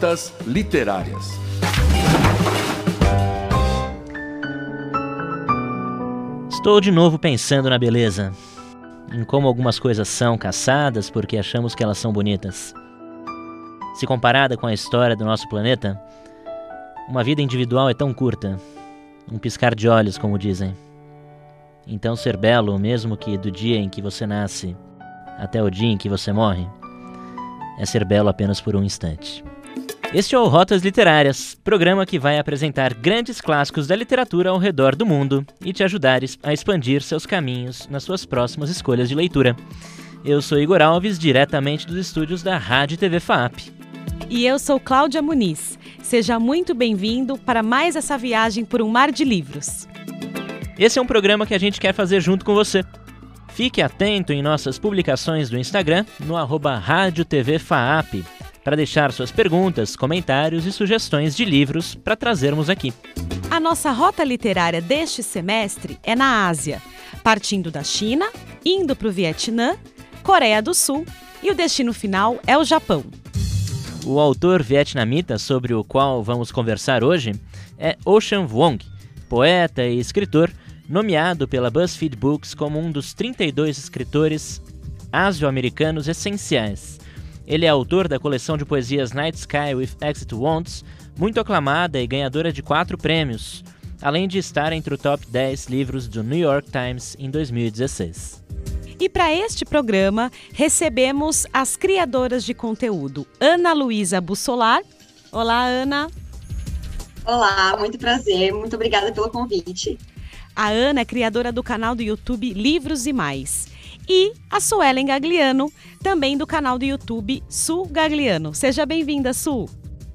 Rotas Literárias. Estou de novo pensando na beleza, em como algumas coisas são caçadas porque achamos que elas são bonitas. Se comparada com a história do nosso planeta, uma vida individual é tão curta, um piscar de olhos, como dizem. Então, ser belo, mesmo que do dia em que você nasce até o dia em que você morre, é ser belo apenas por um instante. Este é o Rotas Literárias, programa que vai apresentar grandes clássicos da literatura ao redor do mundo e te ajudar a expandir seus caminhos nas suas próximas escolhas de leitura. Eu sou Igor Alves, diretamente dos estúdios da Rádio TV FAP. E eu sou Cláudia Muniz. Seja muito bem-vindo para mais essa viagem por um mar de livros. Esse é um programa que a gente quer fazer junto com você. Fique atento em nossas publicações do Instagram, no arroba Rádio TV FAAP, para deixar suas perguntas, comentários e sugestões de livros para trazermos aqui. A nossa rota literária deste semestre é na Ásia, partindo da China, indo para o Vietnã, Coreia do Sul e o destino final é o Japão. O autor vietnamita sobre o qual vamos conversar hoje é Ocean Vuong, poeta e escritor, nomeado pela BuzzFeed Books como um dos 32 escritores asio-americanos essenciais ele é autor da coleção de poesias Night Sky with Exit Wants, muito aclamada e ganhadora de quatro prêmios, além de estar entre o top 10 livros do New York Times em 2016. E para este programa, recebemos as criadoras de conteúdo, Ana Luísa Bussolar. Olá, Ana. Olá, muito prazer, muito obrigada pelo convite. A Ana é criadora do canal do YouTube Livros e Mais e a Suelen Gagliano, também do canal do YouTube Su Gagliano. Seja bem-vinda, Su.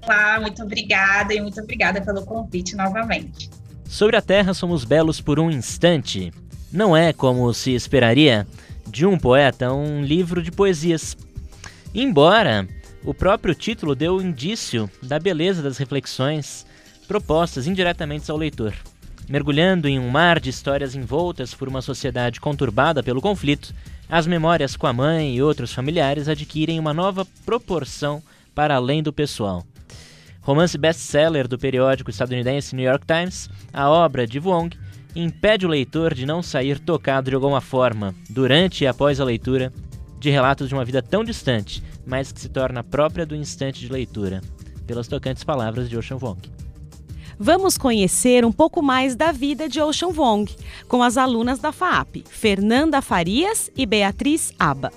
Olá, muito obrigada e muito obrigada pelo convite novamente. Sobre a Terra somos belos por um instante. Não é como se esperaria de um poeta um livro de poesias. Embora o próprio título dê o indício da beleza das reflexões propostas indiretamente ao leitor. Mergulhando em um mar de histórias envoltas por uma sociedade conturbada pelo conflito, as memórias com a mãe e outros familiares adquirem uma nova proporção para além do pessoal. Romance best-seller do periódico estadunidense New York Times, a obra de Wong impede o leitor de não sair tocado de alguma forma, durante e após a leitura, de relatos de uma vida tão distante, mas que se torna própria do instante de leitura, pelas tocantes palavras de Ocean Wong vamos conhecer um pouco mais da vida de Ocean Vong com as alunas da FAAP, Fernanda Farias e Beatriz Aba.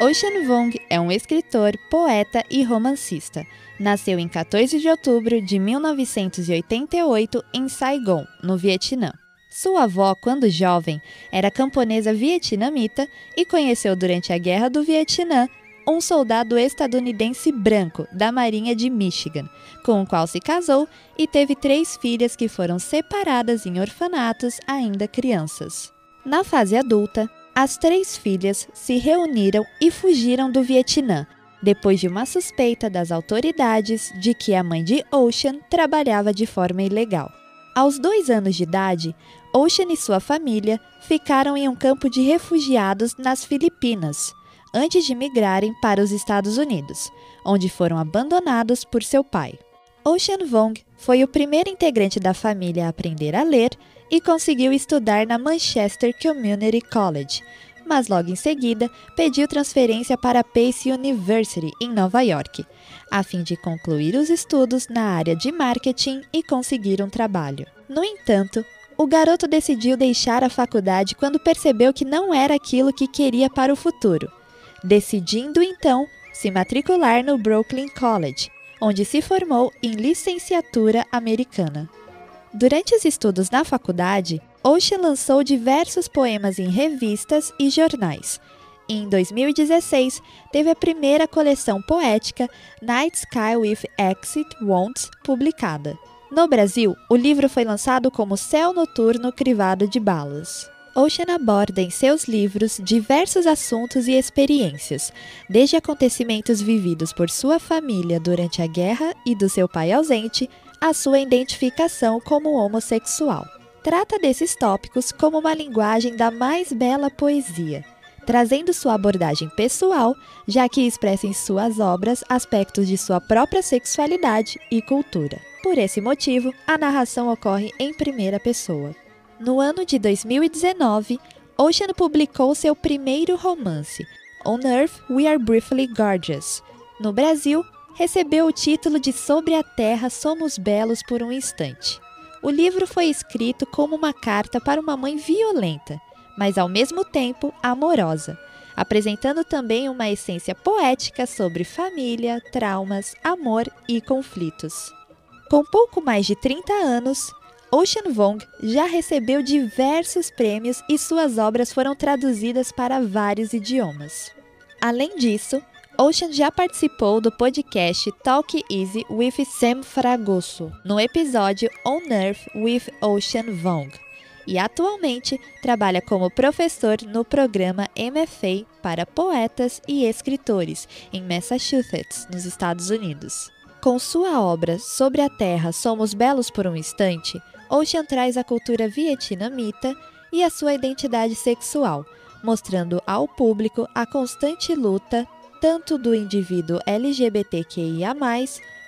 Ocean Vong é um escritor, poeta e romancista. Nasceu em 14 de outubro de 1988 em Saigon, no Vietnã. Sua avó, quando jovem, era camponesa vietnamita e conheceu durante a Guerra do Vietnã um soldado estadunidense branco da Marinha de Michigan, com o qual se casou e teve três filhas que foram separadas em orfanatos ainda crianças. Na fase adulta, as três filhas se reuniram e fugiram do Vietnã, depois de uma suspeita das autoridades de que a mãe de Ocean trabalhava de forma ilegal. Aos dois anos de idade, Ocean e sua família ficaram em um campo de refugiados nas Filipinas, antes de migrarem para os Estados Unidos, onde foram abandonados por seu pai. Ocean Vong foi o primeiro integrante da família a aprender a ler e conseguiu estudar na Manchester Community College, mas logo em seguida pediu transferência para Pace University, em Nova York, a fim de concluir os estudos na área de marketing e conseguir um trabalho. No entanto, o garoto decidiu deixar a faculdade quando percebeu que não era aquilo que queria para o futuro decidindo então se matricular no Brooklyn College, onde se formou em licenciatura americana. Durante os estudos na faculdade, Ocean lançou diversos poemas em revistas e jornais. E em 2016, teve a primeira coleção poética Night Sky with Exit Wants publicada. No Brasil, o livro foi lançado como Céu Noturno Crivado de Balas. Ocean aborda em seus livros diversos assuntos e experiências, desde acontecimentos vividos por sua família durante a guerra e do seu pai ausente, a sua identificação como homossexual. Trata desses tópicos como uma linguagem da mais bela poesia, trazendo sua abordagem pessoal, já que expressa em suas obras aspectos de sua própria sexualidade e cultura. Por esse motivo, a narração ocorre em primeira pessoa. No ano de 2019, Ocean publicou seu primeiro romance, On Earth We Are Briefly Gorgeous. No Brasil, recebeu o título de Sobre a Terra Somos Belos por um Instante. O livro foi escrito como uma carta para uma mãe violenta, mas ao mesmo tempo amorosa, apresentando também uma essência poética sobre família, traumas, amor e conflitos. Com pouco mais de 30 anos, Ocean Vong já recebeu diversos prêmios e suas obras foram traduzidas para vários idiomas. Além disso, Ocean já participou do podcast Talk Easy with Sam Fragoso, no episódio On Earth with Ocean Vong, e atualmente trabalha como professor no programa MFA para poetas e escritores em Massachusetts, nos Estados Unidos. Com sua obra Sobre a Terra Somos Belos por um Instante, Ocean traz a cultura vietnamita e a sua identidade sexual, mostrando ao público a constante luta tanto do indivíduo LGBTQIA,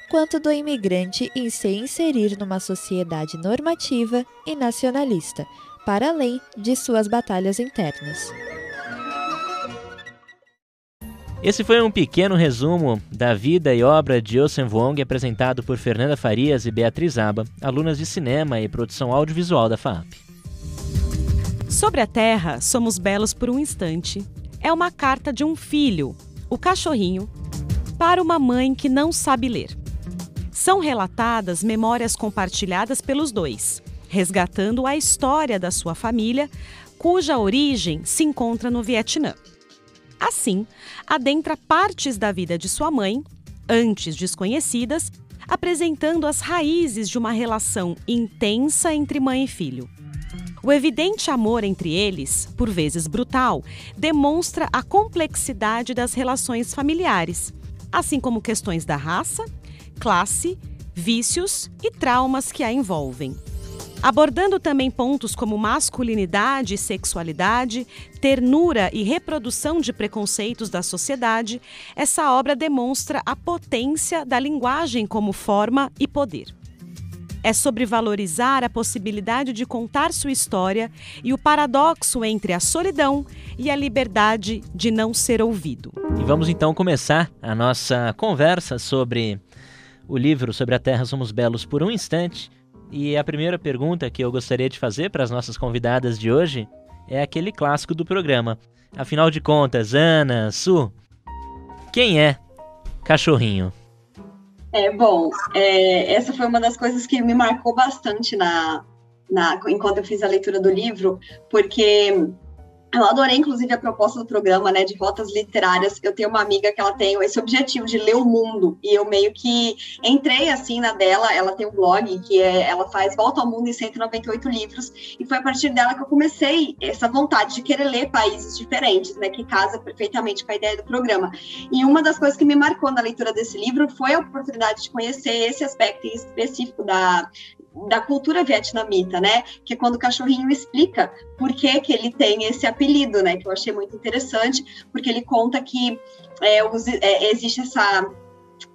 quanto do imigrante em se inserir numa sociedade normativa e nacionalista, para além de suas batalhas internas. Esse foi um pequeno resumo da vida e obra de Osen Wong, apresentado por Fernanda Farias e Beatriz Aba, alunas de cinema e produção audiovisual da FAP. Sobre a Terra, somos belos por um instante. É uma carta de um filho o Cachorrinho, para uma mãe que não sabe ler. São relatadas memórias compartilhadas pelos dois, resgatando a história da sua família, cuja origem se encontra no Vietnã. Assim, adentra partes da vida de sua mãe, antes desconhecidas, apresentando as raízes de uma relação intensa entre mãe e filho. O evidente amor entre eles, por vezes brutal, demonstra a complexidade das relações familiares, assim como questões da raça, classe, vícios e traumas que a envolvem. Abordando também pontos como masculinidade e sexualidade, ternura e reprodução de preconceitos da sociedade, essa obra demonstra a potência da linguagem como forma e poder é sobre valorizar a possibilidade de contar sua história e o paradoxo entre a solidão e a liberdade de não ser ouvido. E vamos então começar a nossa conversa sobre o livro Sobre a Terra Somos Belos por um instante. E a primeira pergunta que eu gostaria de fazer para as nossas convidadas de hoje é aquele clássico do programa. Afinal de contas, Ana, Su, quem é Cachorrinho? É, bom, é, essa foi uma das coisas que me marcou bastante na, na, enquanto eu fiz a leitura do livro, porque eu adorei, inclusive, a proposta do programa, né, de rotas literárias. Eu tenho uma amiga que ela tem esse objetivo de ler o mundo, e eu meio que entrei, assim, na dela. Ela tem um blog que é, ela faz Volta ao Mundo em 198 livros, e foi a partir dela que eu comecei essa vontade de querer ler países diferentes, né, que casa perfeitamente com a ideia do programa. E uma das coisas que me marcou na leitura desse livro foi a oportunidade de conhecer esse aspecto específico da, da cultura vietnamita, né? Que é quando o cachorrinho explica por que, que ele tem esse apelido, né? Que eu achei muito interessante, porque ele conta que é, os, é, existe essa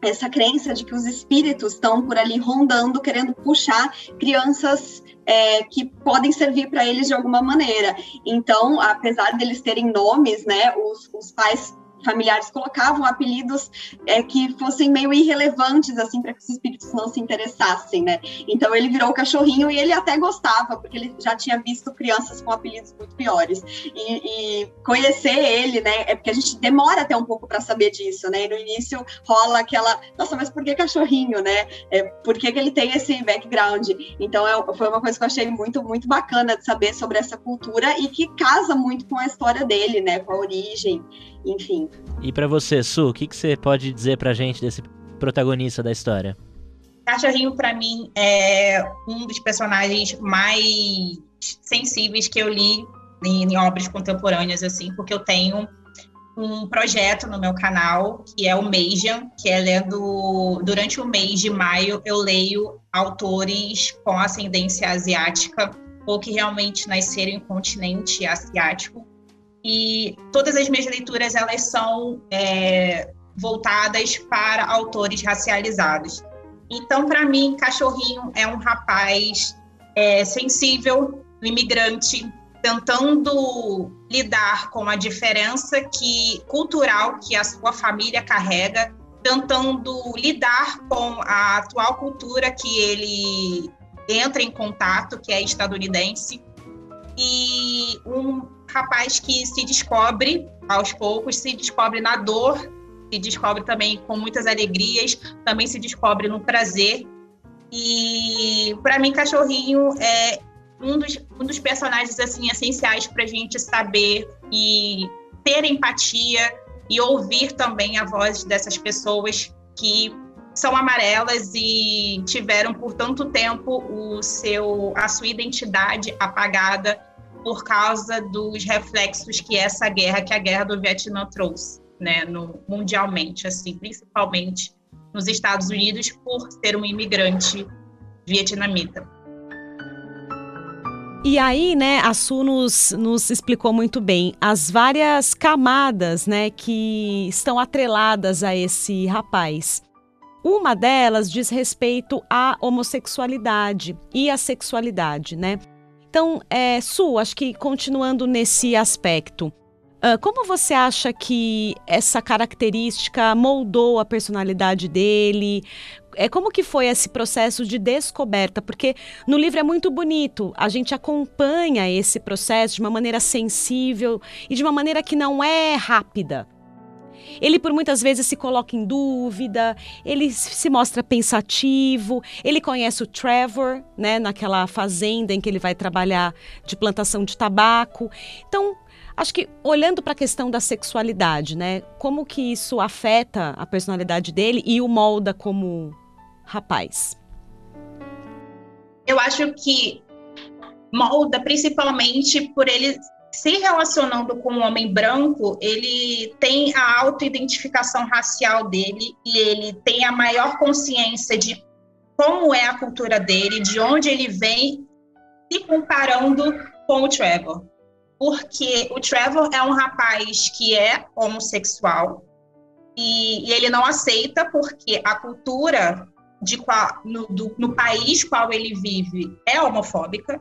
essa crença de que os espíritos estão por ali rondando, querendo puxar crianças é, que podem servir para eles de alguma maneira. Então, apesar deles terem nomes, né, os, os pais familiares colocavam apelidos é, que fossem meio irrelevantes, assim, para que os espíritos não se interessassem, né? Então ele virou o cachorrinho e ele até gostava, porque ele já tinha visto crianças com apelidos muito piores. E, e conhecer ele, né? É porque a gente demora até um pouco para saber disso, né? E no início rola aquela, nossa, mas por que cachorrinho, né? É, por que, que ele tem esse background? Então é, foi uma coisa que eu achei muito, muito bacana de saber sobre essa cultura e que casa muito com a história dele, né? Com a origem enfim. E para você, Su, o que, que você pode dizer pra gente desse protagonista da história? Cachorrinho, para mim, é um dos personagens mais sensíveis que eu li em, em, obras contemporâneas, assim, porque eu tenho um projeto no meu canal, que é o Meijan, que é lendo... Durante o mês de maio, eu leio autores com ascendência asiática ou que realmente nasceram em continente asiático e todas as minhas leituras elas são é, voltadas para autores racializados. Então, para mim, Cachorrinho é um rapaz é, sensível, imigrante, tentando lidar com a diferença que cultural que a sua família carrega, tentando lidar com a atual cultura que ele entra em contato, que é estadunidense, e um rapaz que se descobre aos poucos, se descobre na dor, se descobre também com muitas alegrias, também se descobre no prazer. E para mim, Cachorrinho é um dos, um dos personagens assim essenciais para a gente saber e ter empatia e ouvir também a voz dessas pessoas que são amarelas e tiveram por tanto tempo o seu a sua identidade apagada por causa dos reflexos que essa guerra, que a guerra do Vietnã trouxe, né, no, mundialmente, assim, principalmente nos Estados Unidos por ser um imigrante vietnamita. E aí, né, a Su nos, nos explicou muito bem as várias camadas, né, que estão atreladas a esse rapaz. Uma delas diz respeito à homossexualidade e à sexualidade, né? Então, é, Su, acho que continuando nesse aspecto, uh, como você acha que essa característica moldou a personalidade dele? É, como que foi esse processo de descoberta? Porque no livro é muito bonito, a gente acompanha esse processo de uma maneira sensível e de uma maneira que não é rápida. Ele por muitas vezes se coloca em dúvida, ele se mostra pensativo, ele conhece o Trevor, né, naquela fazenda em que ele vai trabalhar de plantação de tabaco. Então, acho que olhando para a questão da sexualidade, né, como que isso afeta a personalidade dele e o molda como rapaz? Eu acho que molda principalmente por ele se relacionando com um homem branco, ele tem a autoidentificação racial dele e ele tem a maior consciência de como é a cultura dele, de onde ele vem, se comparando com o Trevor. Porque o Trevor é um rapaz que é homossexual e, e ele não aceita porque a cultura de qual, no, do, no país qual ele vive é homofóbica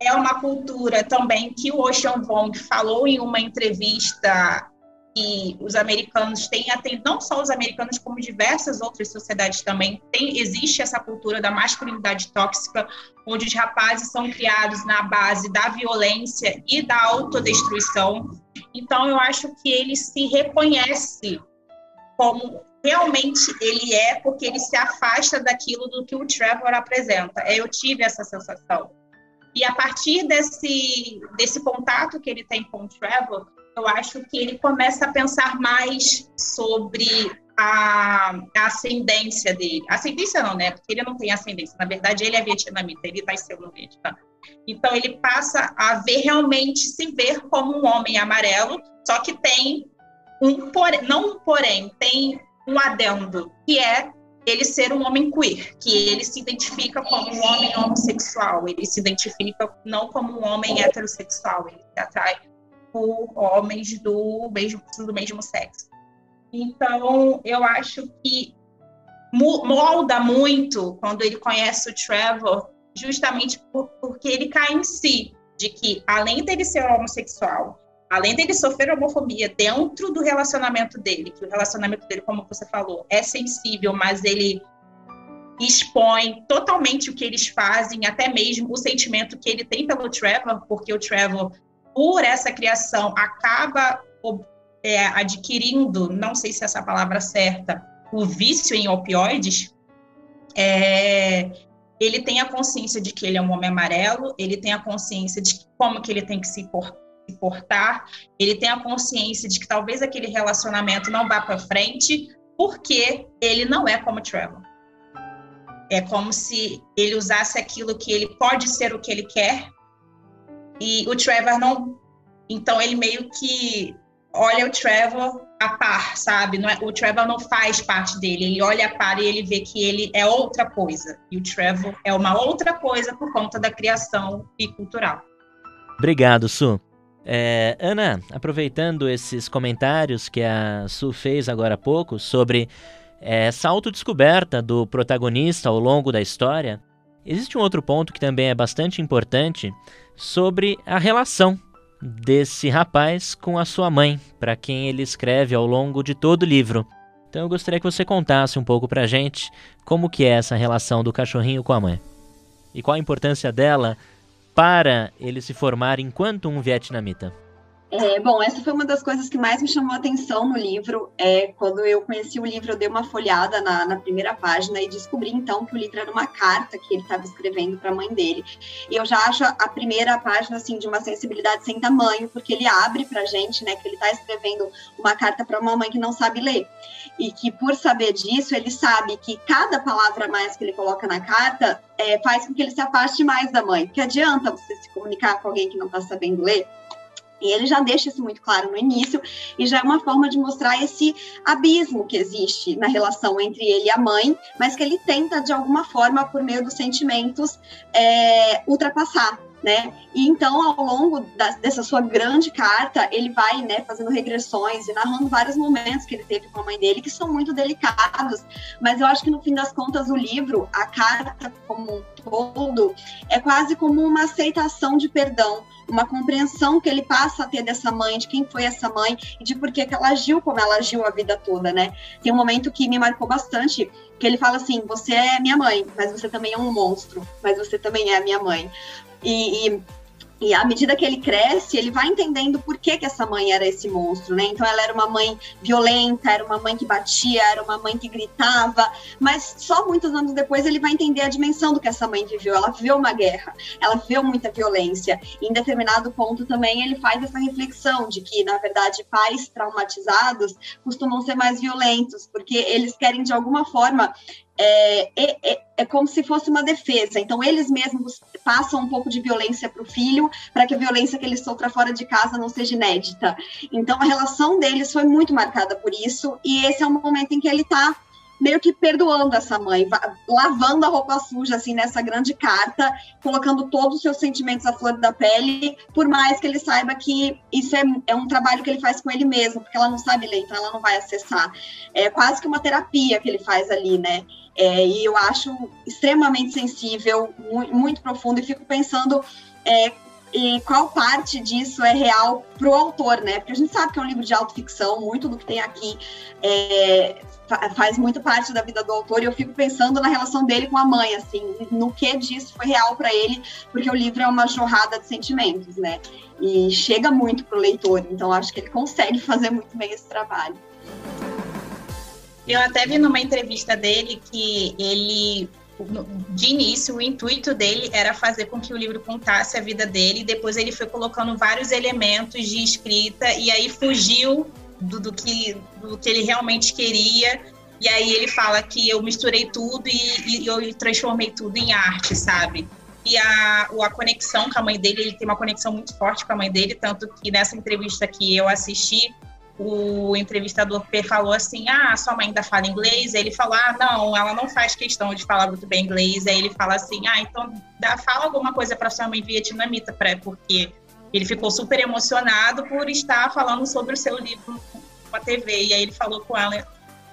é uma cultura também que o Ocean Vong falou em uma entrevista que os americanos têm, não só os americanos, como diversas outras sociedades também, tem, existe essa cultura da masculinidade tóxica, onde os rapazes são criados na base da violência e da autodestruição. Então, eu acho que ele se reconhece como realmente ele é, porque ele se afasta daquilo do que o Trevor apresenta. Eu tive essa sensação. E a partir desse, desse contato que ele tem com o Trevor, eu acho que ele começa a pensar mais sobre a, a, ascendência dele. Ascendência não, né? Porque ele não tem ascendência. Na verdade, ele é vietnamita, ele nasceu no Vietnã. Então, ele passa a ver realmente, se ver como um homem amarelo, só que tem um porém, não um porém, tem um adendo, que é ele ser um homem queer, que ele se identifica como um homem homossexual, ele se identifica não como um homem heterossexual, ele se atrai por homens do mesmo, do mesmo sexo. Então, eu acho que molda muito quando ele conhece o Trevor, justamente por, porque ele cai em si, de que além dele ser homossexual, além dele sofrer homofobia dentro do relacionamento dele, que o relacionamento dele, como você falou, é sensível, mas ele expõe totalmente o que eles fazem, até mesmo o sentimento que ele tem pelo Trevor, porque o Trevor, por essa criação, acaba é, adquirindo, não sei se essa palavra é certa, o vício em opioides. É, ele tem a consciência de que ele é um homem amarelo, ele tem a consciência de como que ele tem que se portar se portar, ele tem a consciência de que talvez aquele relacionamento não vá para frente, porque ele não é como Trevor. É como se ele usasse aquilo que ele pode ser o que ele quer e o Trevor não. Então ele meio que olha o Trevor a par, sabe? É, o Trevor não faz parte dele. Ele olha a par e ele vê que ele é outra coisa. E o Trevor é uma outra coisa por conta da criação e cultural. Obrigado, Su. É, Ana, aproveitando esses comentários que a Su fez agora há pouco sobre essa autodescoberta do protagonista ao longo da história, existe um outro ponto que também é bastante importante sobre a relação desse rapaz com a sua mãe, para quem ele escreve ao longo de todo o livro. Então eu gostaria que você contasse um pouco pra gente como que é essa relação do cachorrinho com a mãe. E qual a importância dela para ele se formar enquanto um vietnamita. É, bom, essa foi uma das coisas que mais me chamou a atenção no livro. É, quando eu conheci o livro, eu dei uma folhada na, na primeira página e descobri então que o livro era uma carta que ele estava escrevendo para a mãe dele. E eu já acho a primeira página assim de uma sensibilidade sem tamanho, porque ele abre para gente, né, que ele está escrevendo uma carta para uma mãe que não sabe ler e que por saber disso ele sabe que cada palavra a mais que ele coloca na carta é, faz com que ele se afaste mais da mãe. Que adianta você se comunicar com alguém que não está sabendo ler? E ele já deixa isso muito claro no início, e já é uma forma de mostrar esse abismo que existe na relação entre ele e a mãe, mas que ele tenta, de alguma forma, por meio dos sentimentos, é, ultrapassar né? E então, ao longo da, dessa sua grande carta, ele vai, né, fazendo regressões e narrando vários momentos que ele teve com a mãe dele, que são muito delicados, mas eu acho que no fim das contas, o livro, a carta como um todo, é quase como uma aceitação de perdão, uma compreensão que ele passa a ter dessa mãe, de quem foi essa mãe e de por que ela agiu como ela agiu a vida toda, né? Tem um momento que me marcou bastante, que ele fala assim: Você é minha mãe, mas você também é um monstro, mas você também é minha mãe. E, e, e à medida que ele cresce, ele vai entendendo por que, que essa mãe era esse monstro, né? Então ela era uma mãe violenta, era uma mãe que batia, era uma mãe que gritava, mas só muitos anos depois ele vai entender a dimensão do que essa mãe viveu. Ela viveu uma guerra, ela viveu muita violência. Em determinado ponto também ele faz essa reflexão de que, na verdade, pais traumatizados costumam ser mais violentos, porque eles querem de alguma forma é, é, é, é, como se fosse uma defesa. Então, eles mesmos passam um pouco de violência para o filho, para que a violência que ele sofra fora de casa não seja inédita. Então, a relação deles foi muito marcada por isso, e esse é o momento em que ele está meio que perdoando essa mãe, lavando a roupa suja, assim, nessa grande carta, colocando todos os seus sentimentos à flor da pele, por mais que ele saiba que isso é, é um trabalho que ele faz com ele mesmo, porque ela não sabe ler, então ela não vai acessar. É quase que uma terapia que ele faz ali, né? É, e eu acho extremamente sensível, muito, muito profundo, e fico pensando é, e qual parte disso é real para o autor, né? Porque a gente sabe que é um livro de autoficção, muito do que tem aqui é, faz muito parte da vida do autor, e eu fico pensando na relação dele com a mãe, assim, no que disso foi real para ele, porque o livro é uma jorrada de sentimentos, né? E chega muito para o leitor, então acho que ele consegue fazer muito bem esse trabalho. Eu até vi numa entrevista dele que ele, de início, o intuito dele era fazer com que o livro contasse a vida dele, depois ele foi colocando vários elementos de escrita, e aí fugiu do, do que, do que ele realmente queria. E aí ele fala que eu misturei tudo e, e eu transformei tudo em arte, sabe? E a, a conexão com a mãe dele, ele tem uma conexão muito forte com a mãe dele, tanto que nessa entrevista que eu assisti, o entrevistador falou assim: Ah, sua mãe ainda fala inglês? Aí ele falou: Ah, não, ela não faz questão de falar muito bem inglês. Aí ele fala assim: Ah, então dá, fala alguma coisa para sua mãe vietnamita, pra, porque ele ficou super emocionado por estar falando sobre o seu livro com a TV. E aí ele falou com ela,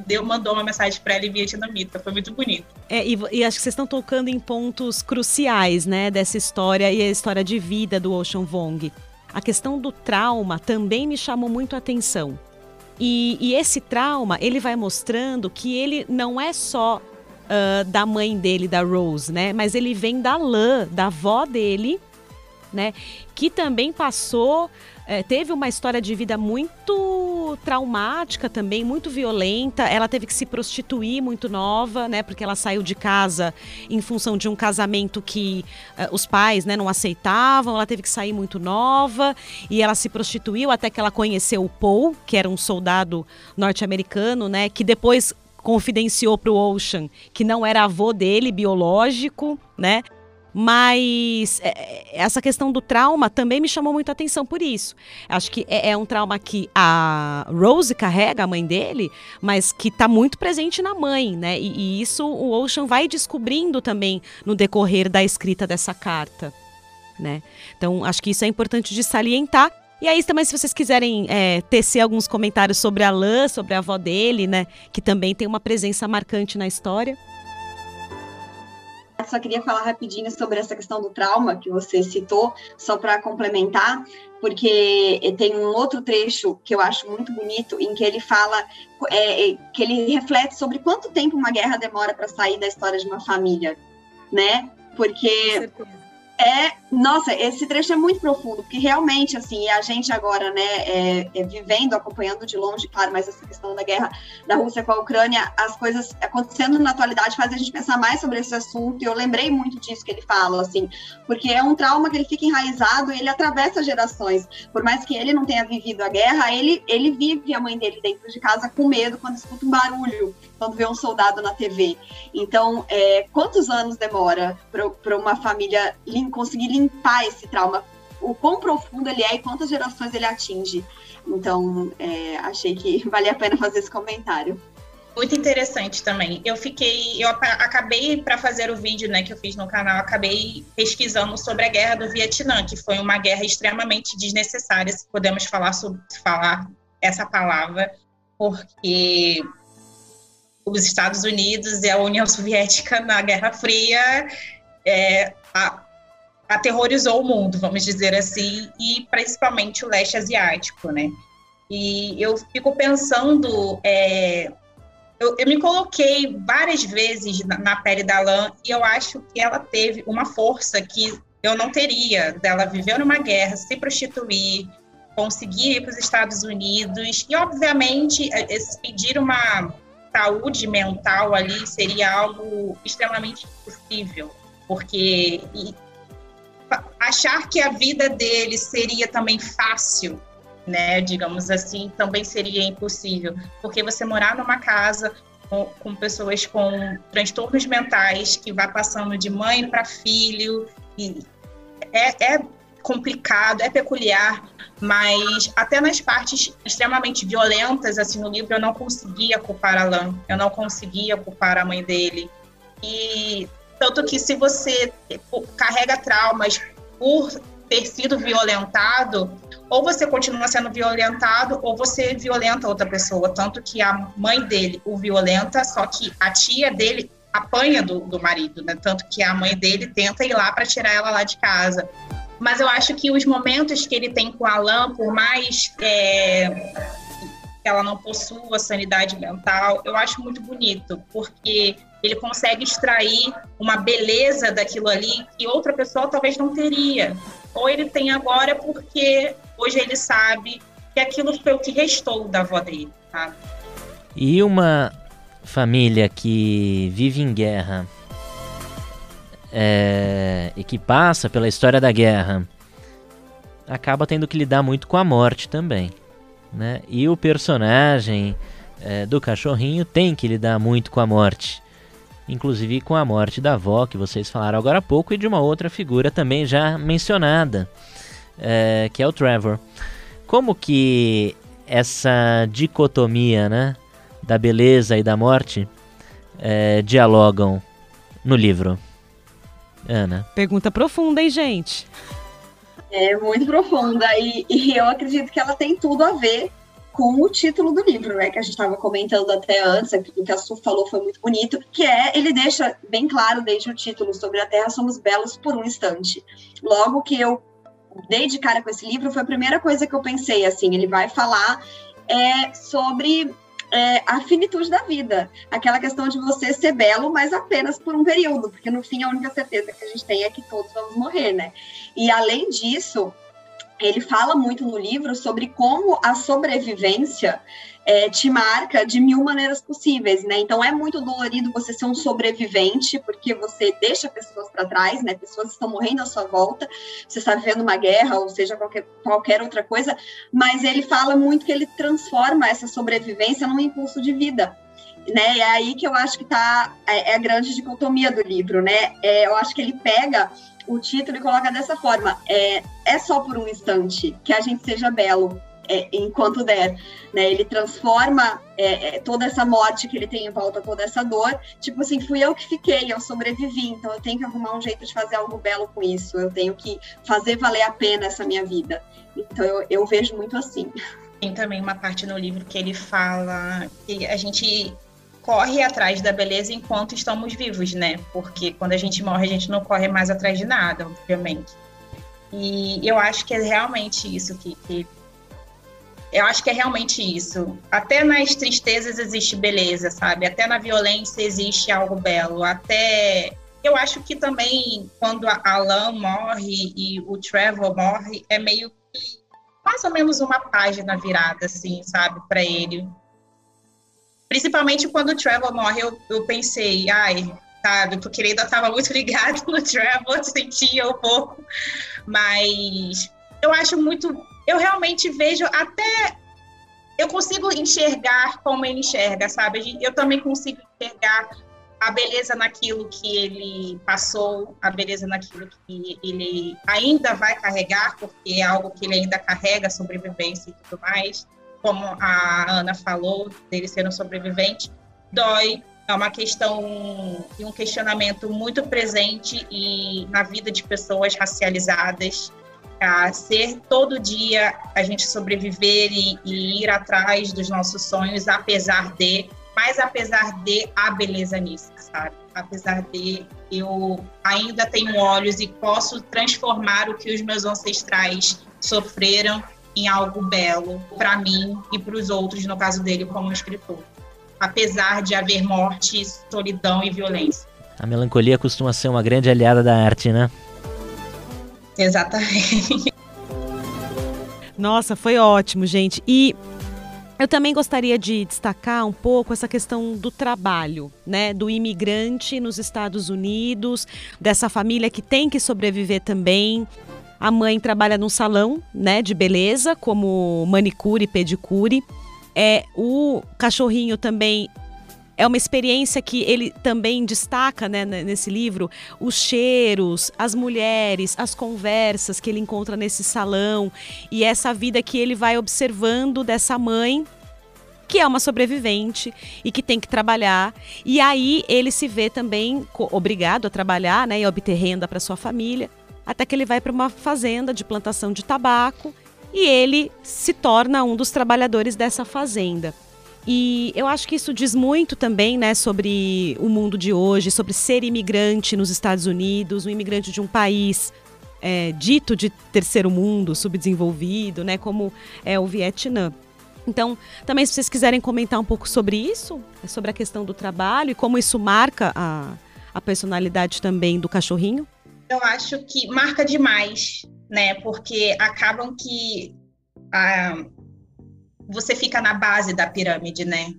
deu, mandou uma mensagem para ela em vietnamita. Foi muito bonito. É, e, e, acho que vocês estão tocando em pontos cruciais, né, dessa história e a história de vida do Ocean Vong a questão do trauma também me chamou muito a atenção. E, e esse trauma, ele vai mostrando que ele não é só uh, da mãe dele, da Rose, né? Mas ele vem da Lã, da avó dele, né? Que também passou é, teve uma história de vida muito traumática também, muito violenta. Ela teve que se prostituir muito nova, né? Porque ela saiu de casa em função de um casamento que uh, os pais né, não aceitavam. Ela teve que sair muito nova e ela se prostituiu até que ela conheceu o Paul, que era um soldado norte-americano, né? Que depois confidenciou para o Ocean que não era avô dele biológico, né? Mas é, é, essa questão do trauma também me chamou muito a atenção por isso. Acho que é, é um trauma que a Rose carrega, a mãe dele, mas que está muito presente na mãe, né? E, e isso o Ocean vai descobrindo também no decorrer da escrita dessa carta. Né? Então, acho que isso é importante de salientar. E aí também, se vocês quiserem é, tecer alguns comentários sobre a Lã, sobre a avó dele, né? Que também tem uma presença marcante na história. Só queria falar rapidinho sobre essa questão do trauma que você citou, só para complementar, porque tem um outro trecho que eu acho muito bonito, em que ele fala, é, é que ele reflete sobre quanto tempo uma guerra demora para sair da história de uma família, né? Porque é, nossa, esse trecho é muito profundo, porque realmente, assim, a gente agora, né, é, é, vivendo, acompanhando de longe, claro, mas essa questão da guerra da Rússia com a Ucrânia, as coisas acontecendo na atualidade faz a gente pensar mais sobre esse assunto, e eu lembrei muito disso que ele fala, assim, porque é um trauma que ele fica enraizado e ele atravessa gerações. Por mais que ele não tenha vivido a guerra, ele, ele vive a mãe dele dentro de casa com medo quando escuta um barulho, quando vê um soldado na TV. Então, é, quantos anos demora para uma família conseguir limpar esse trauma? O quão profundo ele é e quantas gerações ele atinge? Então, é, achei que valia a pena fazer esse comentário. Muito interessante também. Eu fiquei, eu acabei para fazer o vídeo, né, que eu fiz no canal, acabei pesquisando sobre a guerra do Vietnã, que foi uma guerra extremamente desnecessária, se podemos falar sobre falar essa palavra, porque os Estados Unidos e a União Soviética na Guerra Fria é, a, aterrorizou o mundo, vamos dizer assim, e principalmente o leste asiático, né? E eu fico pensando, é, eu, eu, me coloquei várias vezes na, na, pele da Lan e eu acho que ela teve uma força que eu não teria, dela viver numa guerra, se prostituir, conseguir ir para os Estados Unidos e, obviamente, pedir uma saúde mental ali seria algo extremamente impossível, porque achar que a vida dele seria também fácil, né, digamos assim, também seria impossível, porque você morar numa casa com, com pessoas com transtornos mentais que vai passando de mãe para filho e é, é complicado, é peculiar, mas até nas partes extremamente violentas, assim, no livro eu não conseguia culpar a Lan, eu não conseguia culpar a mãe dele. E tanto que se você carrega traumas por ter sido violentado, ou você continua sendo violentado, ou você violenta outra pessoa. Tanto que a mãe dele o violenta, só que a tia dele apanha do, do marido, né? Tanto que a mãe dele tenta ir lá para tirar ela lá de casa. Mas eu acho que os momentos que ele tem com a Alan, por mais é, que ela não possua sanidade mental, eu acho muito bonito, porque ele consegue extrair uma beleza daquilo ali que outra pessoa talvez não teria. Ou ele tem agora porque hoje ele sabe que aquilo foi o que restou da avó dele, tá? E uma família que vive em guerra é, e que passa pela história da guerra, acaba tendo que lidar muito com a morte também. Né? E o personagem é, do cachorrinho tem que lidar muito com a morte. Inclusive com a morte da avó, que vocês falaram agora há pouco, e de uma outra figura também já mencionada, é, que é o Trevor. Como que essa dicotomia né, da beleza e da morte é, dialogam no livro? Ana. Pergunta profunda, hein, gente? É muito profunda e, e eu acredito que ela tem tudo a ver com o título do livro, né, que a gente estava comentando até antes, o que a Su falou foi muito bonito, que é, ele deixa bem claro desde o título sobre a Terra somos belos por um instante. Logo que eu dei de cara com esse livro, foi a primeira coisa que eu pensei, assim, ele vai falar é, sobre é, a finitude da vida. Aquela questão de você ser belo, mas apenas por um período, porque no fim a única certeza que a gente tem é que todos vamos morrer, né? E além disso, ele fala muito no livro sobre como a sobrevivência é, te marca de mil maneiras possíveis, né? Então é muito dolorido você ser um sobrevivente, porque você deixa pessoas para trás, né? Pessoas estão morrendo à sua volta, você está vivendo uma guerra, ou seja, qualquer, qualquer outra coisa, mas ele fala muito que ele transforma essa sobrevivência num impulso de vida. Né, é aí que eu acho que está é, é, a grande dicotomia do livro, né? É, eu acho que ele pega o título e coloca dessa forma: é, é só por um instante que a gente seja belo, é, enquanto der, né? Ele transforma é, é, toda essa morte que ele tem em volta, toda essa dor, tipo assim, fui eu que fiquei, eu sobrevivi, então eu tenho que arrumar um jeito de fazer algo belo com isso, eu tenho que fazer valer a pena essa minha vida. Então eu, eu vejo muito assim. Tem também uma parte no livro que ele fala que a gente corre atrás da beleza enquanto estamos vivos, né? Porque quando a gente morre, a gente não corre mais atrás de nada, obviamente. E eu acho que é realmente isso que, que eu acho que é realmente isso. Até nas tristezas existe beleza, sabe? Até na violência existe algo belo. Até eu acho que também quando a Alan morre e o Trevor morre, é meio que mais ou menos uma página virada, assim, sabe, para ele. Principalmente quando o Trevor morre, eu, eu pensei, ai, sabe, porque ele ainda estava muito ligado no Trevor, sentia um pouco, mas eu acho muito eu realmente vejo até eu consigo enxergar como ele enxerga, sabe? Eu também consigo enxergar a beleza naquilo que ele passou, a beleza naquilo que ele ainda vai carregar, porque é algo que ele ainda carrega, sobrevivência e tudo mais. Como a Ana falou, dele ser um sobrevivente, dói, é uma questão e um questionamento muito presente e na vida de pessoas racializadas a ser todo dia a gente sobreviver e, e, ir atrás dos nossos sonhos, apesar de, mas apesar de a beleza nisso, sabe? Apesar de eu ainda tenho olhos e posso transformar o que os meus ancestrais sofreram em algo belo para mim e para os outros, no caso dele como escritor. Apesar de haver morte, solidão e violência. A melancolia costuma ser uma grande aliada da arte, né? Exatamente. Nossa, foi ótimo, gente. E eu também gostaria de destacar um pouco essa questão do trabalho, né, do imigrante nos Estados Unidos, dessa família que tem que sobreviver também. A mãe trabalha num salão, né, de beleza, como manicure e pedicure. É, o cachorrinho também é uma experiência que ele também destaca né, nesse livro, os cheiros, as mulheres, as conversas que ele encontra nesse salão e essa vida que ele vai observando dessa mãe que é uma sobrevivente e que tem que trabalhar. E aí ele se vê também obrigado a trabalhar né, e obter renda para sua família, até que ele vai para uma fazenda de plantação de tabaco e ele se torna um dos trabalhadores dessa fazenda. E eu acho que isso diz muito também, né, sobre o mundo de hoje, sobre ser imigrante nos Estados Unidos, um imigrante de um país é, dito de terceiro mundo, subdesenvolvido, né, como é o Vietnã. Então, também se vocês quiserem comentar um pouco sobre isso, é sobre a questão do trabalho e como isso marca a, a personalidade também do cachorrinho. Eu acho que marca demais, né? Porque acabam que a, você fica na base da pirâmide, né?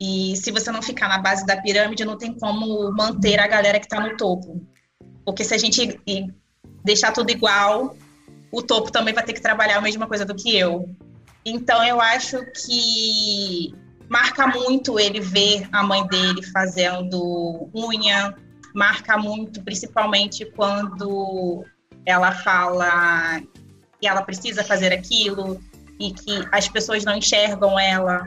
E se você não ficar na base da pirâmide, não tem como manter a galera que está no topo. Porque se a gente deixar tudo igual, o topo também vai ter que trabalhar a mesma coisa do que eu. Então eu acho que marca muito ele ver a mãe dele fazendo unha, marca muito, principalmente quando ela fala que ela precisa fazer aquilo, e que as pessoas não enxergam ela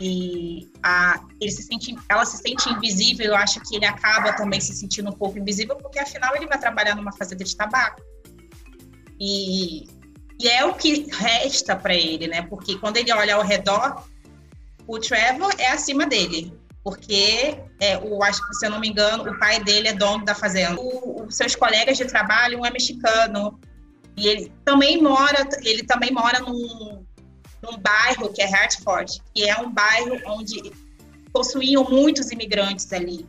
e a, ele se sente, ela se sente invisível, eu acho que ele acaba também se sentindo um pouco invisível, porque afinal ele vai trabalhar numa fazenda de tabaco. E, e é o que resta para ele, né? Porque quando ele olha ao redor, o Trevor é acima dele. Porque, é, o, acho se eu não me engano, o pai dele é dono da fazenda. Os seus colegas de trabalho, um é mexicano, e ele também mora, ele também mora num, num bairro que é Hartford, que é um bairro onde possuíam muitos imigrantes ali.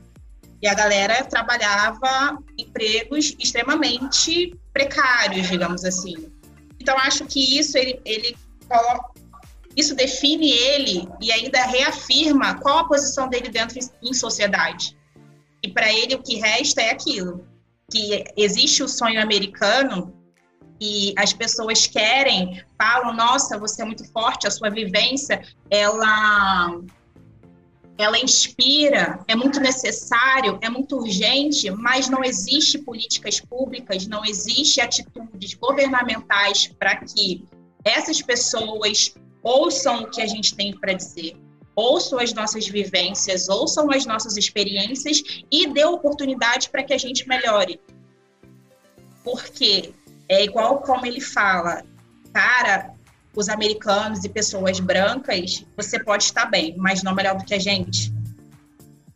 E a galera trabalhava empregos extremamente precários, digamos assim. Então acho que isso ele, ele isso define ele e ainda reafirma qual a posição dele dentro em sociedade. E para ele o que resta é aquilo, que existe o sonho americano e as pessoas querem, falam, nossa, você é muito forte, a sua vivência, ela ela inspira, é muito necessário, é muito urgente, mas não existe políticas públicas, não existe atitudes governamentais para que essas pessoas ouçam o que a gente tem para dizer, ouçam as nossas vivências, ouçam as nossas experiências e dê oportunidade para que a gente melhore. Porque é igual como ele fala, para os americanos e pessoas brancas, você pode estar bem, mas não melhor do que a gente.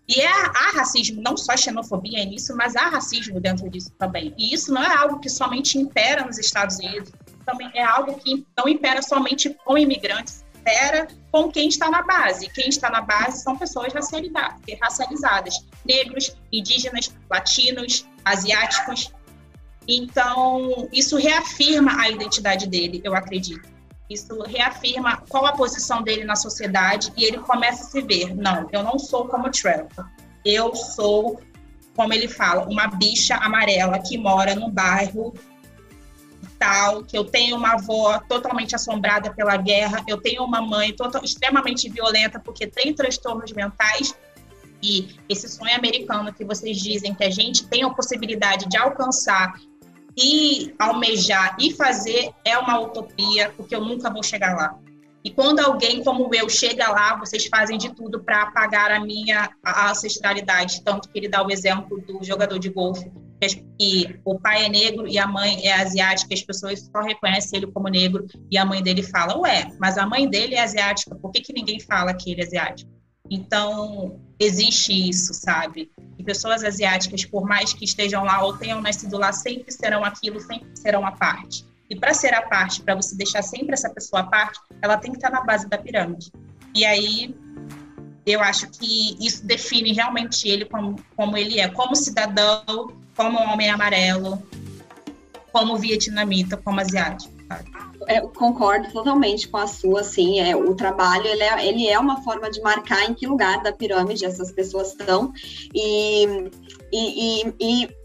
E é, há racismo, não só xenofobia nisso, mas há racismo dentro disso também. E isso não é algo que somente impera nos Estados Unidos, também é algo que não impera somente com imigrantes, impera com quem está na base. Quem está na base são pessoas racializadas, negros, indígenas, latinos, asiáticos. Então, isso reafirma a identidade dele, eu acredito. Isso reafirma qual a posição dele na sociedade e ele começa a se ver, não, eu não sou como Trevor. Eu sou, como ele fala, uma bicha amarela que mora no bairro tal, que eu tenho uma avó totalmente assombrada pela guerra, eu tenho uma mãe total, extremamente violenta porque tem transtornos mentais e esse sonho americano que vocês dizem que a gente tem a possibilidade de alcançar e almejar e fazer é uma utopia, porque eu nunca vou chegar lá. E quando alguém como eu chega lá, vocês fazem de tudo para apagar a minha ancestralidade. Tanto que ele dá o exemplo do jogador de golfe, que o pai é negro e a mãe é asiática, as pessoas só reconhecem ele como negro, e a mãe dele fala, ué, mas a mãe dele é asiática, por que, que ninguém fala que ele é asiático? Então, existe isso, sabe? E pessoas asiáticas, por mais que estejam lá ou tenham nascido lá, sempre serão aquilo, sempre serão a parte. E para ser a parte, para você deixar sempre essa pessoa a parte, ela tem que estar na base da pirâmide. E aí, eu acho que isso define realmente ele como, como ele é, como cidadão, como homem amarelo, como vietnamita, como asiático. É, concordo totalmente com a sua, assim, é, o trabalho, ele é, ele é uma forma de marcar em que lugar da pirâmide essas pessoas estão, e, e, e, e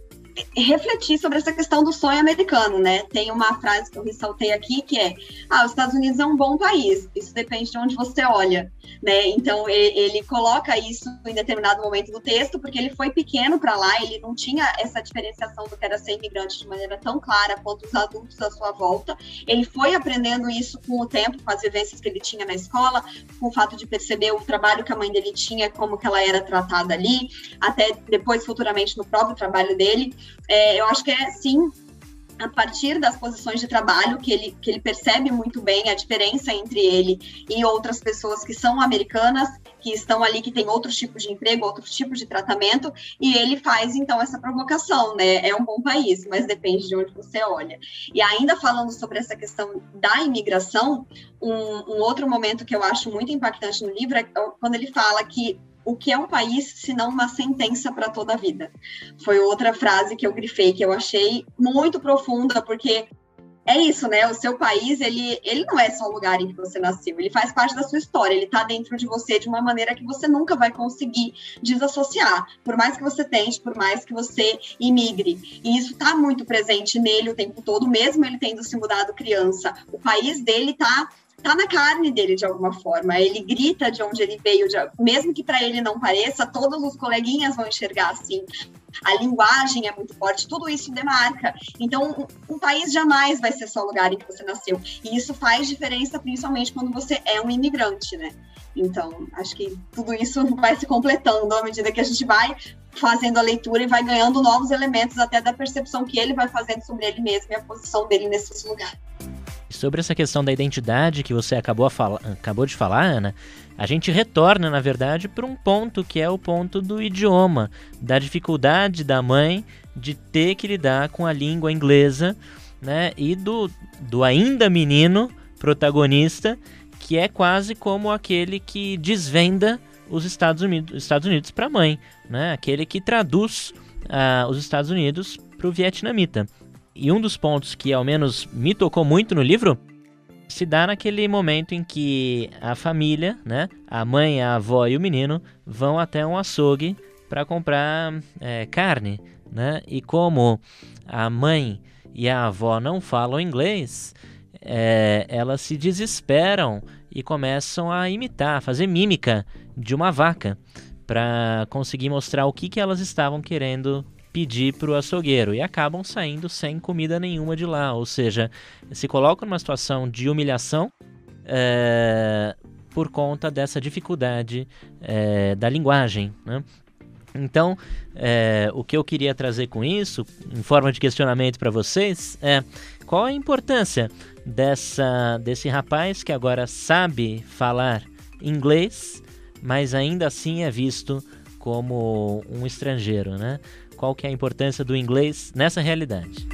refletir sobre essa questão do sonho americano, né? Tem uma frase que eu ressaltei aqui que é: ah, os Estados Unidos é um bom país. Isso depende de onde você olha, né? Então ele coloca isso em determinado momento do texto porque ele foi pequeno para lá, ele não tinha essa diferenciação do que era ser imigrante de maneira tão clara quanto os adultos à sua volta. Ele foi aprendendo isso com o tempo, com as vivências que ele tinha na escola, com o fato de perceber o trabalho que a mãe dele tinha, como que ela era tratada ali, até depois futuramente no próprio trabalho dele. É, eu acho que é sim a partir das posições de trabalho que ele, que ele percebe muito bem a diferença entre ele e outras pessoas que são americanas, que estão ali, que têm outros tipos de emprego, outros tipos de tratamento, e ele faz então essa provocação, né? É um bom país, mas depende de onde você olha. E ainda falando sobre essa questão da imigração, um, um outro momento que eu acho muito impactante no livro é quando ele fala que o que é um país se não uma sentença para toda a vida? Foi outra frase que eu grifei que eu achei muito profunda, porque é isso, né? O seu país, ele, ele não é só o lugar em que você nasceu, ele faz parte da sua história, ele está dentro de você de uma maneira que você nunca vai conseguir desassociar, por mais que você tente, por mais que você imigre. E isso está muito presente nele o tempo todo, mesmo ele tendo se mudado criança. O país dele está tá na carne dele de alguma forma. Ele grita de onde ele veio, de, mesmo que para ele não pareça, todos os coleguinhas vão enxergar assim. A linguagem é muito forte, tudo isso demarca. Então, um, país jamais vai ser só o lugar em que você nasceu. E isso faz diferença, principalmente quando você é um imigrante, né? Então, acho que tudo isso vai se completando à medida que a gente vai fazendo a leitura e vai ganhando novos elementos até da percepção que ele vai fazendo sobre ele mesmo e a posição dele nesses lugares. Sobre essa questão da identidade que você acabou, acabou de falar, Ana, a gente retorna, na verdade, para um ponto que é o ponto do idioma, da dificuldade da mãe de ter que lidar com a língua inglesa, né? E do, do ainda menino protagonista, que é quase como aquele que desvenda os Estados Unidos, Estados Unidos para a mãe, né? Aquele que traduz uh, os Estados Unidos para o vietnamita. E um dos pontos que ao menos me tocou muito no livro se dá naquele momento em que a família, né, a mãe, a avó e o menino vão até um açougue para comprar é, carne, né? E como a mãe e a avó não falam inglês, é, elas se desesperam e começam a imitar, a fazer mímica de uma vaca para conseguir mostrar o que, que elas estavam querendo pedir para o açougueiro e acabam saindo sem comida nenhuma de lá, ou seja, se colocam numa situação de humilhação é, por conta dessa dificuldade é, da linguagem. Né? Então, é, o que eu queria trazer com isso, em forma de questionamento para vocês, é qual a importância dessa, desse rapaz que agora sabe falar inglês, mas ainda assim é visto como um estrangeiro, né? Qual que é a importância do inglês nessa realidade?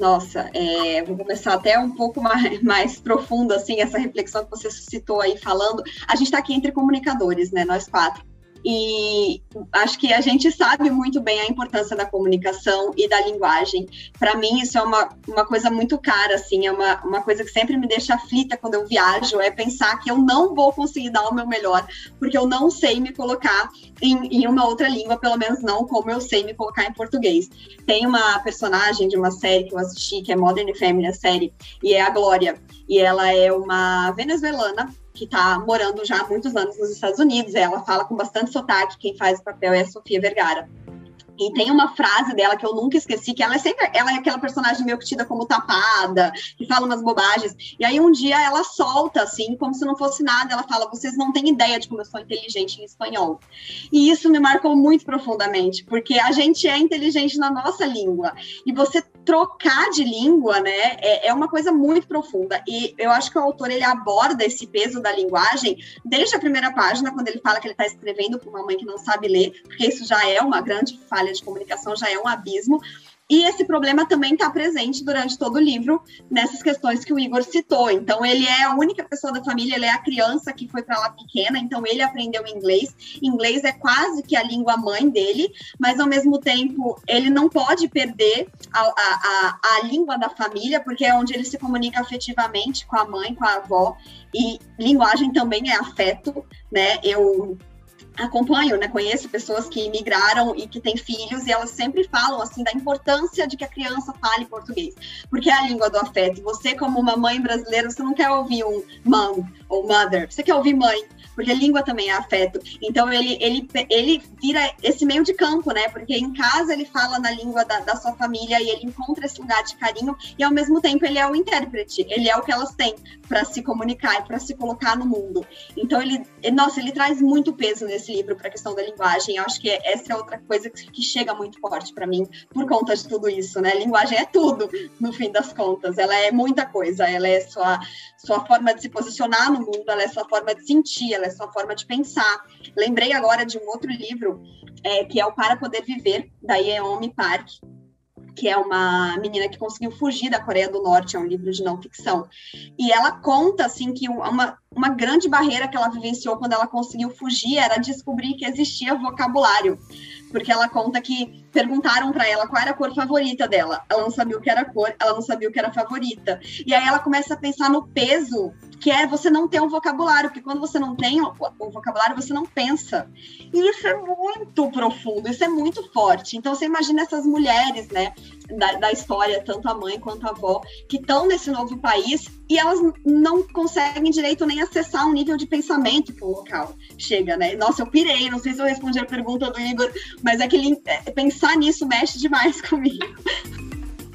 Nossa, é, vou começar até um pouco mais, mais profundo, assim, essa reflexão que você citou aí falando. A gente está aqui entre comunicadores, né, nós quatro. E acho que a gente sabe muito bem a importância da comunicação e da linguagem. Para mim, isso é uma, uma coisa muito cara, assim, é uma, uma coisa que sempre me deixa aflita quando eu viajo, é pensar que eu não vou conseguir dar o meu melhor, porque eu não sei me colocar em, em uma outra língua, pelo menos não como eu sei me colocar em português. Tem uma personagem de uma série que eu assisti, que é Modern Family, a série, e é a Glória. E ela é uma venezuelana que está morando já há muitos anos nos Estados Unidos. Ela fala com bastante sotaque. Quem faz o papel é a Sofia Vergara. E tem uma frase dela que eu nunca esqueci, que ela é sempre, ela é aquela personagem meio que tida como tapada, que fala umas bobagens. E aí um dia ela solta assim, como se não fosse nada, ela fala: "Vocês não têm ideia de como eu sou inteligente em espanhol". E isso me marcou muito profundamente, porque a gente é inteligente na nossa língua. E você trocar de língua, né, é, é, uma coisa muito profunda. E eu acho que o autor ele aborda esse peso da linguagem desde a primeira página, quando ele fala que ele está escrevendo para uma mãe que não sabe ler, porque isso já é uma grande falha de comunicação, já é um abismo. E esse problema também está presente durante todo o livro, nessas questões que o Igor citou. Então, ele é a única pessoa da família, ele é a criança que foi para lá pequena, então ele aprendeu inglês. Inglês é quase que a língua mãe dele, mas ao mesmo tempo ele não pode perder a, a, a, a língua da família, porque é onde ele se comunica afetivamente com a mãe, com a avó. E linguagem também é afeto, né? Eu acompanho, né, conheço pessoas que migraram e que têm filhos e elas sempre falam assim da importância de que a criança fale português, porque é a língua do afeto. Você como uma mãe brasileira, você não quer ouvir um mom ou mother, você quer ouvir mãe porque língua também é afeto. Então ele, ele, ele vira esse meio de campo, né? Porque em casa ele fala na língua da, da sua família e ele encontra esse lugar de carinho e ao mesmo tempo ele é o intérprete, ele é o que elas têm para se comunicar e para se colocar no mundo. Então ele, nossa, ele traz muito peso nesse livro para a questão da linguagem. Eu acho que essa é outra coisa que, que chega muito forte para mim por conta de tudo isso, né? linguagem é tudo no fim das contas. Ela é muita coisa. Ela é sua sua forma de se posicionar no mundo, ela é sua forma de sentir, é sua forma de pensar. Lembrei agora de um outro livro, é, que é o Para Poder Viver, da Yeomi Park, que é uma menina que conseguiu fugir da Coreia do Norte, é um livro de não ficção. E ela conta assim que uma, uma grande barreira que ela vivenciou quando ela conseguiu fugir era descobrir que existia vocabulário. Porque ela conta que perguntaram para ela qual era a cor favorita dela. Ela não sabia o que era cor, ela não sabia o que era favorita. E aí ela começa a pensar no peso que é você não ter um vocabulário, porque quando você não tem o, vocabulário, você não pensa. E isso é muito profundo, isso é muito forte. Então você imagina essas mulheres, né, da, da história, tanto a mãe quanto a avó, que estão nesse novo país e elas não conseguem direito nem acessar um nível de pensamento que o local chega, né? Nossa, eu pirei, não sei se eu respondi a pergunta do Igor, mas é que é, pensar nisso mexe demais comigo.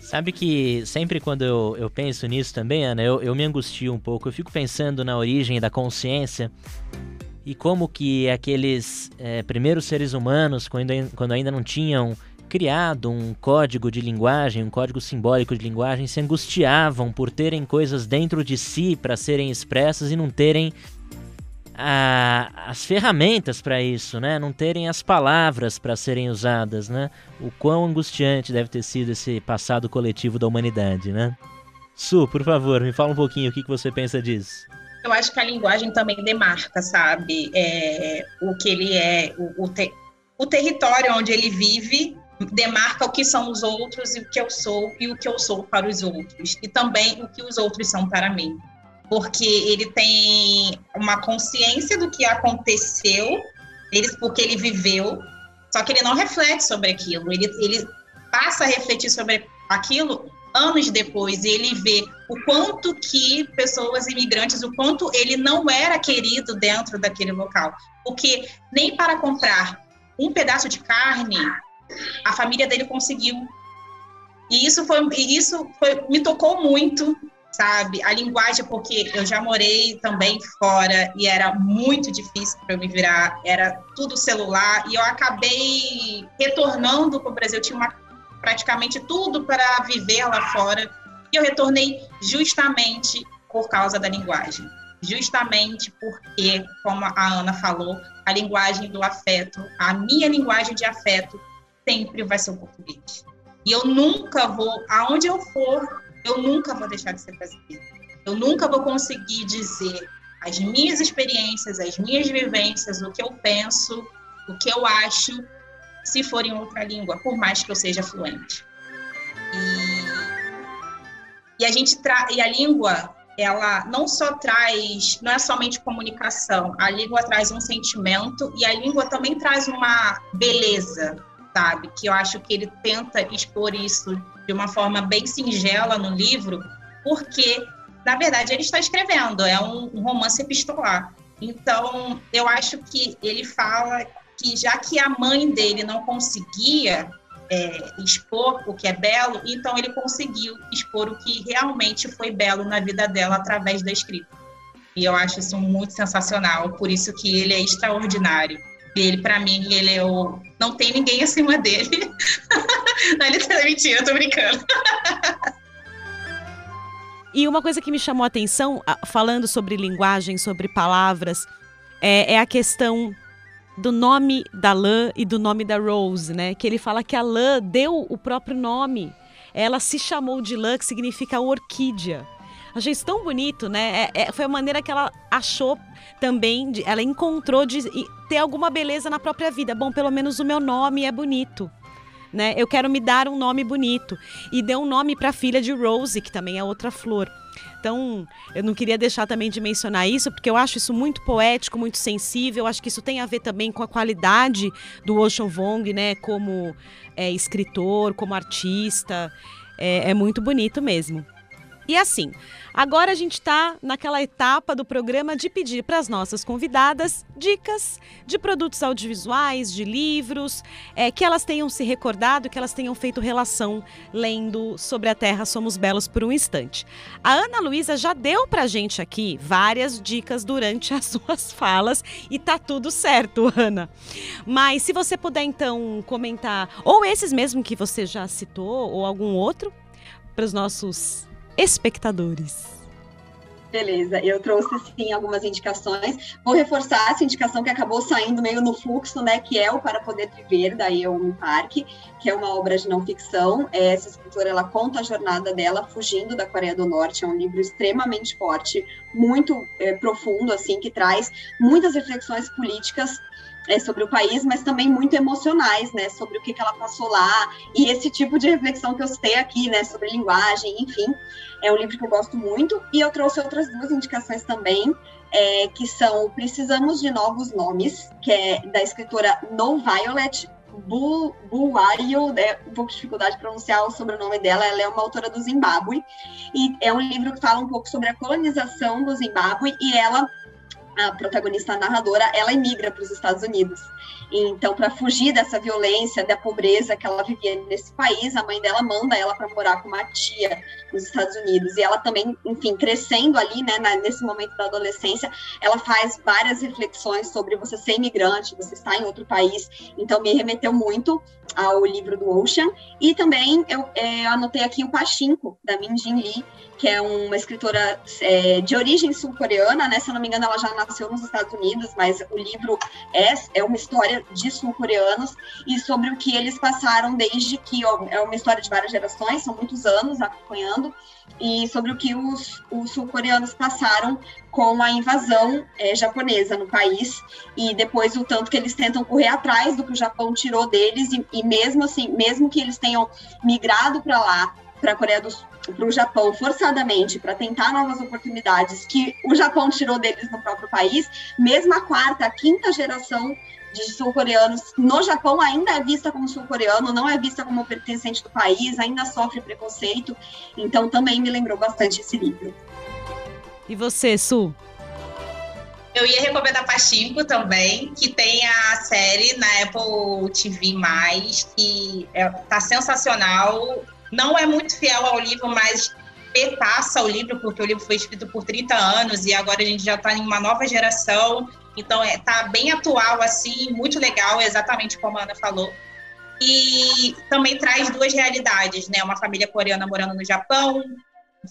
Sabe que sempre quando eu, eu penso nisso também, Ana, eu, eu me angustio um pouco. Eu fico pensando na origem da consciência e como que aqueles é, primeiros seres humanos, quando, quando ainda não tinham criado um código de linguagem, um código simbólico de linguagem, se angustiavam por terem coisas dentro de si para serem expressas e não terem a, as ferramentas para isso, né? Não terem as palavras para serem usadas, né? O quão angustiante deve ter sido esse passado coletivo da humanidade, né? Su, por favor, me fala um pouquinho o que, que você pensa disso. Eu acho que a linguagem também demarca, sabe? É, o que ele é, o, o, te, o território onde ele vive demarca o que são os outros e o que eu sou e o que eu sou para os outros e também o que os outros são para mim porque ele tem uma consciência do que aconteceu, ele, porque ele viveu, só que ele não reflete sobre aquilo, ele, ele passa a refletir sobre aquilo anos depois, e ele vê o quanto que pessoas imigrantes, o quanto ele não era querido dentro daquele local, porque nem para comprar um pedaço de carne, a família dele conseguiu. E isso foi, isso foi, me tocou muito sabe? A linguagem, porque eu já morei também fora e era muito difícil para eu me virar, era tudo celular, e eu acabei retornando para o Brasil. Eu tinha uma, praticamente tudo para viver lá fora, e eu retornei justamente por causa da linguagem. Justamente porque, como a Ana falou, a linguagem do afeto, a minha linguagem de afeto, sempre vai ser o português. E eu nunca vou, aonde eu for, eu nunca vou deixar de ser brasileira. Eu nunca vou conseguir dizer as minhas experiências, as minhas vivências, o que eu penso, o que eu acho, se for em outra língua, por mais que eu seja fluente. E, e a gente tra e a língua, ela não só traz, não é somente comunicação, a língua traz um sentimento e a língua também traz uma beleza, sabe? Que eu acho que ele tenta expor isso de uma forma bem singela no livro, porque, na verdade, ele está escrevendo, é um, romance epistolar. Então, eu acho que ele fala que, já que a mãe dele não conseguia é, expor o que é belo, então ele conseguiu expor o que realmente foi belo na vida dela através da escrita. E eu acho isso muito sensacional, por isso que ele é extraordinário. Ele, para mim, ele é o. Não tem ninguém acima dele. Não, ele tá mentira, eu tô brincando. E uma coisa que me chamou a atenção, falando sobre linguagem, sobre palavras, é, é, a questão do nome da Lã e do nome da Rose, né? Que ele fala que a Lã deu o próprio nome. Ela se chamou de Lã, que significa orquídea. Achei isso tão bonito, né? É, é, foi a maneira que ela achou também, de, ela encontrou de ter alguma beleza na própria vida. Bom, pelo menos o meu nome é bonito. Né? Eu quero me dar um nome bonito. E deu um nome para a filha de Rose, que também é outra flor. Então, eu não queria deixar também de mencionar isso, porque eu acho isso muito poético, muito sensível. Eu acho que isso tem a ver também com a qualidade do Ocean Vong, né? Como é, escritor, como artista. É, é muito bonito mesmo. E assim, agora a gente está naquela etapa do programa de pedir para as nossas convidadas dicas de produtos audiovisuais, de livros, é, que elas tenham se recordado, que elas tenham feito relação lendo sobre a Terra Somos Belos por um instante. A Ana Luísa já deu para a gente aqui várias dicas durante as suas falas e tá tudo certo, Ana. Mas se você puder então comentar, ou esses mesmo que você já citou, ou algum outro, para os nossos espectadores. Beleza, eu trouxe sim algumas indicações. Vou reforçar essa indicação que acabou saindo meio no fluxo, né? Que é o Para Poder Viver, da Yeon Park, que é uma obra de não ficção. Essa escritora ela conta a jornada dela fugindo da Coreia do Norte. É um livro extremamente forte, muito é, profundo, assim, que traz muitas reflexões políticas é, sobre o país, mas também muito emocionais, né, sobre o que, que ela passou lá, e esse tipo de reflexão que eu citei aqui, né, sobre linguagem, enfim, é um livro que eu gosto muito, e eu trouxe outras duas indicações também, é, que são Precisamos de Novos Nomes, que é da escritora No Violet Buayo, né, um pouco de dificuldade de pronunciar o sobrenome dela, ela é uma autora do Zimbábue, e é um livro que fala um pouco sobre a colonização do Zimbábue, e ela a protagonista a narradora, ela emigra para os Estados Unidos. Então, para fugir dessa violência, da pobreza que ela vivia nesse país, a mãe dela manda ela para morar com uma tia nos Estados Unidos. E ela também, enfim, crescendo ali, né, nesse momento da adolescência, ela faz várias reflexões sobre você ser imigrante, você estar em outro país. Então, me remeteu muito ao livro do Ocean. E também eu, é, eu anotei aqui o Pachinko, da Min Jin Lee, que é uma escritora é, de origem sul-coreana, né? Se eu não me engano, ela já nasceu nos Estados Unidos, mas o livro é, é uma história de sul-coreanos e sobre o que eles passaram desde que ó, é uma história de várias gerações, são muitos anos acompanhando, e sobre o que os, os sul-coreanos passaram com a invasão é, japonesa no país e depois o tanto que eles tentam correr atrás do que o Japão tirou deles e, e mesmo assim, mesmo que eles tenham migrado para lá, para a Coreia do Sul para o Japão forçadamente para tentar novas oportunidades que o Japão tirou deles no próprio país, mesmo a quarta, a quinta geração de sul-coreanos no Japão ainda é vista como sul-coreano, não é vista como pertencente do país, ainda sofre preconceito. Então também me lembrou bastante esse livro. E você, Su? Eu ia recomendar Pachinko também, que tem a série na Apple TV+, que é, tá sensacional. Não é muito fiel ao livro, mas perpassa o livro, porque o livro foi escrito por 30 anos e agora a gente já está em uma nova geração, então está é, bem atual, assim, muito legal, exatamente como a Ana falou. E também traz duas realidades, né? Uma família coreana morando no Japão,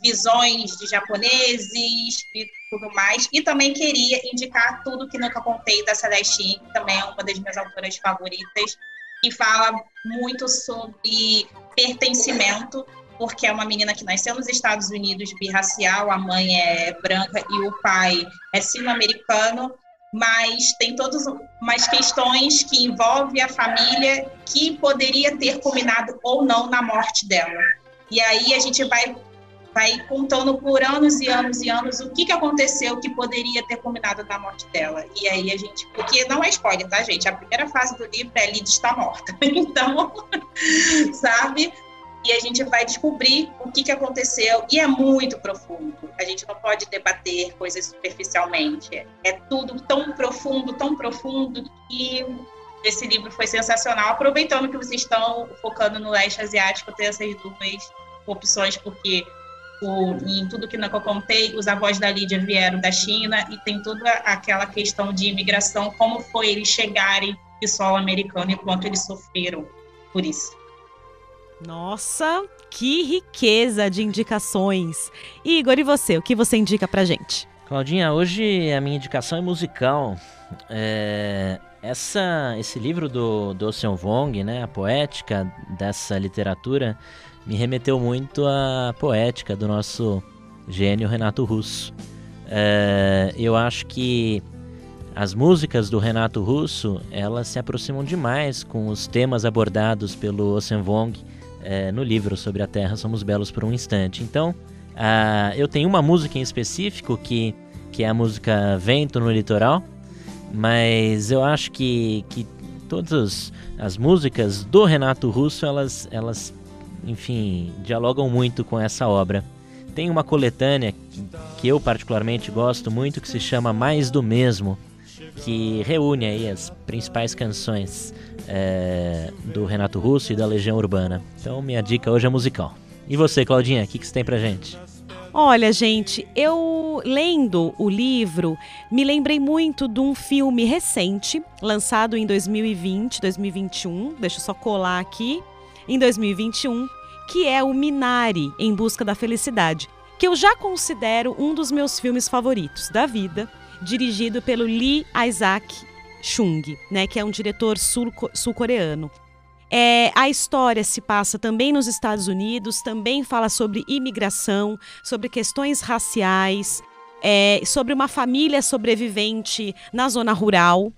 visões de japoneses e tudo mais. E também queria indicar tudo que nunca contei da Celestine, que também é uma das minhas autoras favoritas, que fala muito sobre pertencimento, porque é uma menina que nasceu nos Estados Unidos, birracial, a mãe é branca e o pai é sino-americano, mas tem todas umas questões que envolvem a família que poderia ter culminado ou não na morte dela. E aí a gente vai vai contando por anos e anos e anos o que, que aconteceu que poderia ter culminado na morte dela. E aí a gente, porque não é spoiler, tá, gente? A primeira fase do livro é Lid está morta. Então, sabe? E a gente vai descobrir o que, que aconteceu. E é muito profundo. A gente não pode debater coisas superficialmente. É tudo tão profundo, tão profundo, que esse livro foi sensacional. Aproveitando que vocês estão focando no leste asiático, ter essas duas opções, porque o, em tudo que eu contei, os avós da Lídia vieram da China e tem toda aquela questão de imigração, como foi eles chegarem de solo americano e quanto eles sofreram por isso. Nossa, que riqueza de indicações. Igor, e você? O que você indica pra gente? Claudinha, hoje a minha indicação é musical. É, essa, esse livro do, do Ocean Vong, né, a poética dessa literatura, me remeteu muito à poética do nosso gênio Renato Russo. É, eu acho que as músicas do Renato Russo elas se aproximam demais com os temas abordados pelo Ocean Vong é, no livro sobre a Terra Somos Belos por um Instante. Então, eu tenho uma música em específico que, que é a música Vento no Litoral, mas eu acho que, que todas as músicas do Renato Russo elas, elas enfim, dialogam muito com essa obra. Tem uma coletânea que eu particularmente gosto muito que se chama Mais do Mesmo, que reúne aí as principais canções é, do Renato Russo e da Legião Urbana. Então minha dica hoje é musical. E você, Claudinha, o que, que você tem pra gente? Olha, gente, eu lendo o livro, me lembrei muito de um filme recente, lançado em 2020, 2021. Deixa eu só colar aqui em 2021, que é o Minari em Busca da Felicidade, que eu já considero um dos meus filmes favoritos da vida, dirigido pelo Lee Isaac Chung, né, que é um diretor sul-coreano. É, a história se passa também nos Estados Unidos, também fala sobre imigração, sobre questões raciais, é, sobre uma família sobrevivente na zona rural,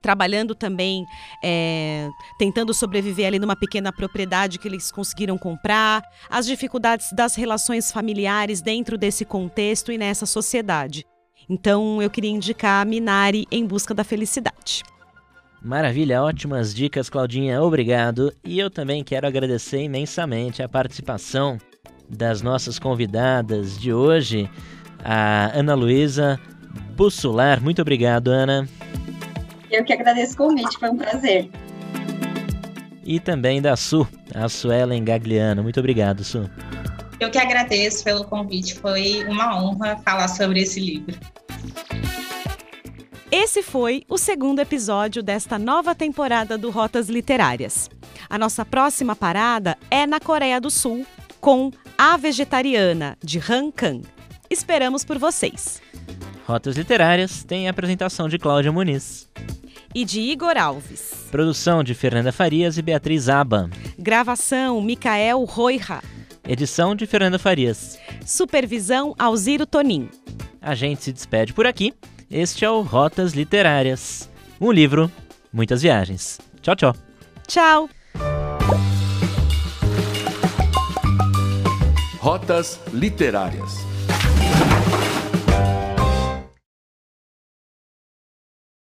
trabalhando também, é, tentando sobreviver ali numa pequena propriedade que eles conseguiram comprar, as dificuldades das relações familiares dentro desse contexto e nessa sociedade. Então eu queria indicar a Minari em busca da felicidade. Maravilha, ótimas dicas, Claudinha, obrigado. E eu também quero agradecer imensamente a participação das nossas convidadas de hoje, a Ana Luísa Bussular. Muito obrigado, Ana. Eu que agradeço o convite, foi um prazer. E também da Su, a Suelen Gagliano. Muito obrigado, Su. Eu que agradeço pelo convite, foi uma honra falar sobre esse livro. Esse foi o segundo episódio desta nova temporada do Rotas Literárias. A nossa próxima parada é na Coreia do Sul, com A Vegetariana, de Han Kang. Esperamos por vocês. Rotas Literárias tem a apresentação de Cláudia Muniz. E de Igor Alves. Produção de Fernanda Farias e Beatriz Aba. Gravação Micael Roira. Edição de Fernanda Farias. Supervisão Alziro Tonin. A gente se despede por aqui. Este é o Rotas Literárias. Um livro, muitas viagens. Tchau, tchau. Tchau. Rotas Literárias.